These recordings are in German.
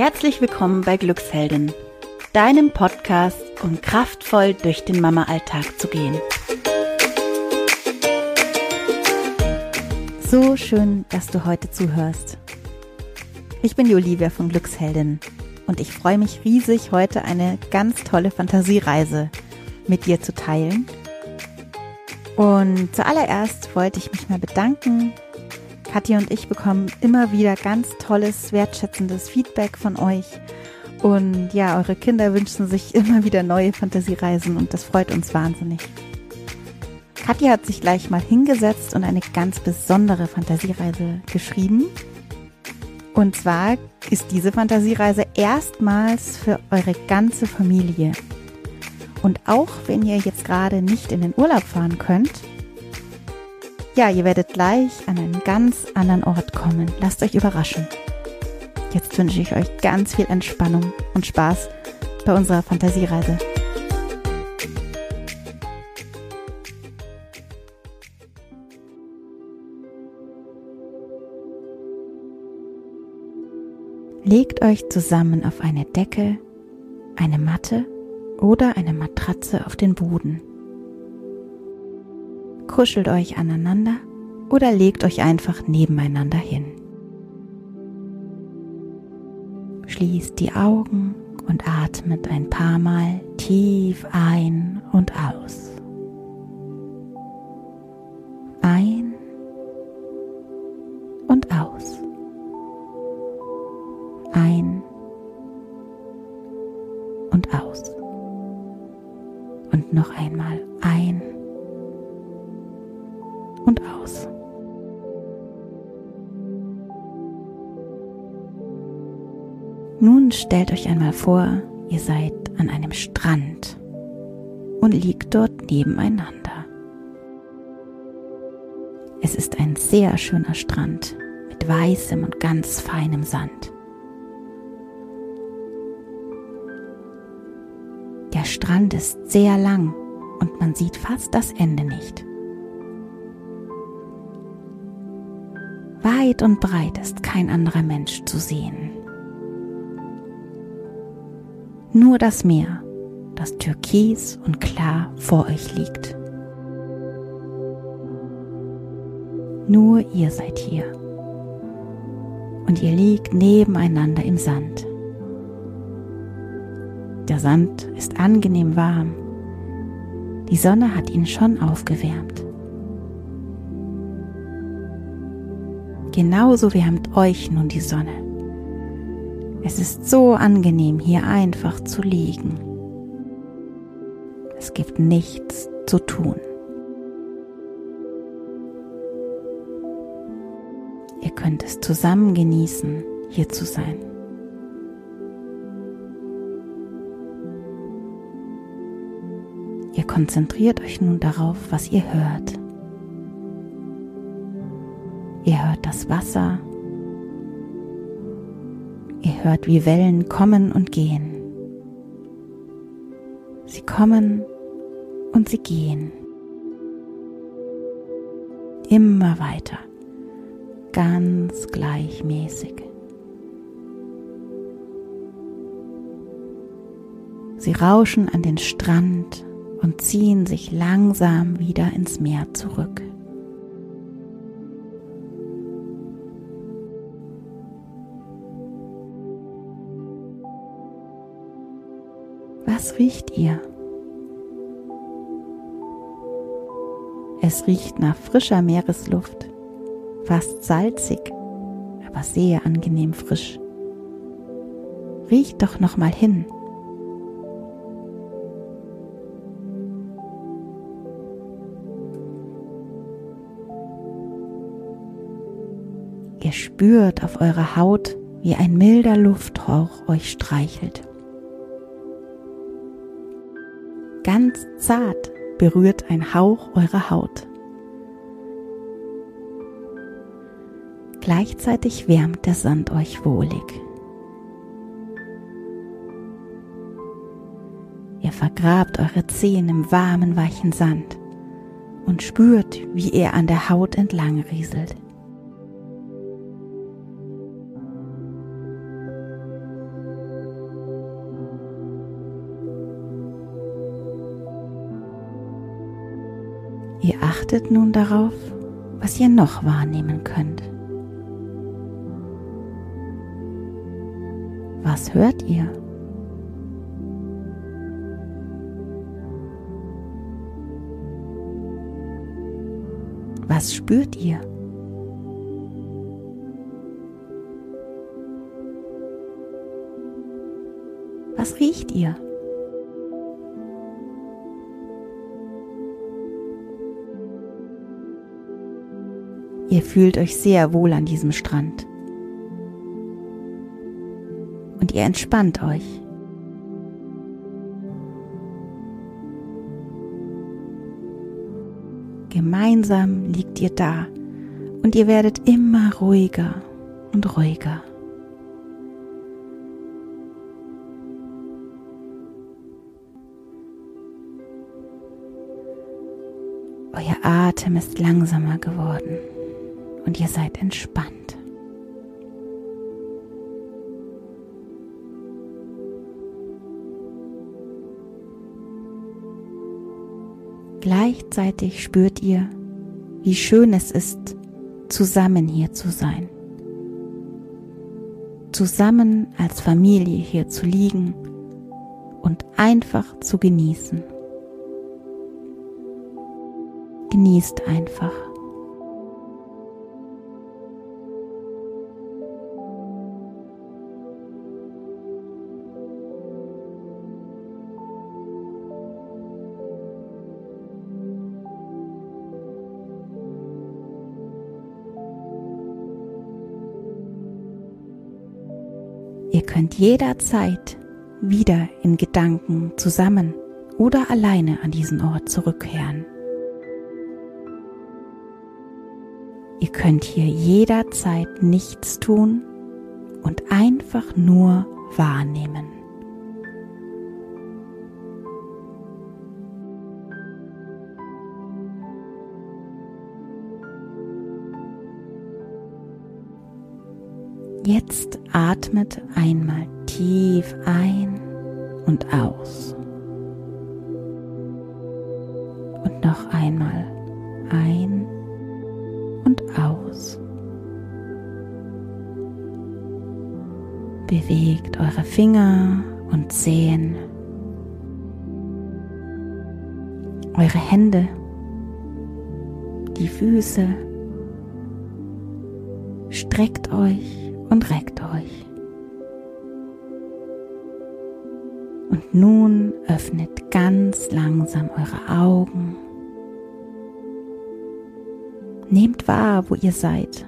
Herzlich willkommen bei Glücksheldin, deinem Podcast, um kraftvoll durch den Mama-Alltag zu gehen. So schön, dass du heute zuhörst. Ich bin die Olivia von Glücksheldin und ich freue mich riesig, heute eine ganz tolle Fantasiereise mit dir zu teilen. Und zuallererst wollte ich mich mal bedanken Kathi und ich bekommen immer wieder ganz tolles, wertschätzendes Feedback von euch. Und ja, eure Kinder wünschen sich immer wieder neue Fantasiereisen und das freut uns wahnsinnig. Katja hat sich gleich mal hingesetzt und eine ganz besondere Fantasiereise geschrieben. Und zwar ist diese Fantasiereise erstmals für eure ganze Familie. Und auch wenn ihr jetzt gerade nicht in den Urlaub fahren könnt, ja, ihr werdet gleich an einen ganz anderen Ort kommen. Lasst euch überraschen. Jetzt wünsche ich euch ganz viel Entspannung und Spaß bei unserer Fantasiereise. Legt euch zusammen auf eine Decke, eine Matte oder eine Matratze auf den Boden kuschelt euch aneinander oder legt euch einfach nebeneinander hin. Schließt die Augen und atmet ein paar Mal tief ein und aus. Nun stellt euch einmal vor, ihr seid an einem Strand und liegt dort nebeneinander. Es ist ein sehr schöner Strand mit weißem und ganz feinem Sand. Der Strand ist sehr lang und man sieht fast das Ende nicht. Weit und breit ist kein anderer Mensch zu sehen. Nur das Meer, das türkis und klar vor euch liegt. Nur ihr seid hier. Und ihr liegt nebeneinander im Sand. Der Sand ist angenehm warm. Die Sonne hat ihn schon aufgewärmt. Genauso wärmt euch nun die Sonne. Es ist so angenehm, hier einfach zu liegen. Es gibt nichts zu tun. Ihr könnt es zusammen genießen, hier zu sein. Ihr konzentriert euch nun darauf, was ihr hört. Ihr hört das Wasser. Ihr hört, wie Wellen kommen und gehen. Sie kommen und sie gehen. Immer weiter, ganz gleichmäßig. Sie rauschen an den Strand und ziehen sich langsam wieder ins Meer zurück. Was riecht ihr? Es riecht nach frischer Meeresluft, fast salzig, aber sehr angenehm frisch. Riecht doch noch mal hin. Ihr spürt auf eurer Haut, wie ein milder Lufthauch euch streichelt. Ganz zart berührt ein Hauch eurer Haut. Gleichzeitig wärmt der Sand euch wohlig. Ihr vergrabt eure Zehen im warmen, weichen Sand und spürt, wie er an der Haut entlang rieselt. Ihr achtet nun darauf, was ihr noch wahrnehmen könnt. Was hört ihr? Was spürt ihr? Was riecht ihr? Ihr fühlt euch sehr wohl an diesem Strand. Und ihr entspannt euch. Gemeinsam liegt ihr da und ihr werdet immer ruhiger und ruhiger. Euer Atem ist langsamer geworden und ihr seid entspannt. Gleichzeitig spürt ihr, wie schön es ist, zusammen hier zu sein. Zusammen als Familie hier zu liegen und einfach zu genießen. Genießt einfach. Ihr könnt jederzeit wieder in Gedanken zusammen oder alleine an diesen Ort zurückkehren. Ihr könnt hier jederzeit nichts tun und einfach nur wahrnehmen. Jetzt atmet einmal tief ein und aus. Und noch einmal ein und aus. Bewegt eure Finger und Zehen, eure Hände, die Füße. Streckt euch und reckt euch. Und nun öffnet ganz langsam eure Augen. Nehmt wahr, wo ihr seid.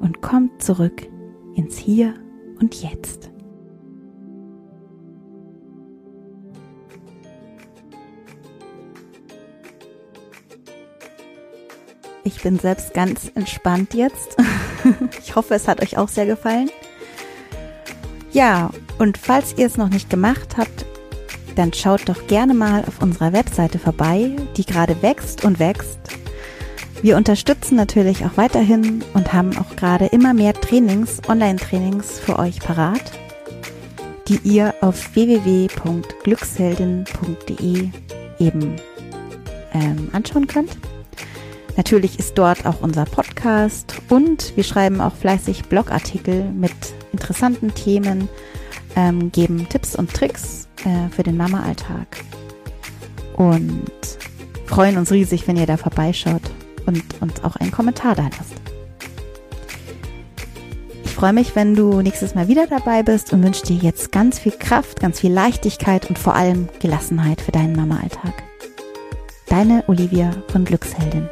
Und kommt zurück ins Hier und Jetzt. Ich bin selbst ganz entspannt jetzt. Ich hoffe, es hat euch auch sehr gefallen. Ja, und falls ihr es noch nicht gemacht habt, dann schaut doch gerne mal auf unserer Webseite vorbei, die gerade wächst und wächst. Wir unterstützen natürlich auch weiterhin und haben auch gerade immer mehr Trainings, Online-Trainings für euch parat, die ihr auf www.glücksheldin.de eben ähm, anschauen könnt. Natürlich ist dort auch unser Podcast und wir schreiben auch fleißig Blogartikel mit interessanten Themen, ähm, geben Tipps und Tricks äh, für den Mama-Alltag und freuen uns riesig, wenn ihr da vorbeischaut und uns auch einen Kommentar da lasst. Ich freue mich, wenn du nächstes Mal wieder dabei bist und wünsche dir jetzt ganz viel Kraft, ganz viel Leichtigkeit und vor allem Gelassenheit für deinen Mama-Alltag. Deine Olivia von Glücksheldin.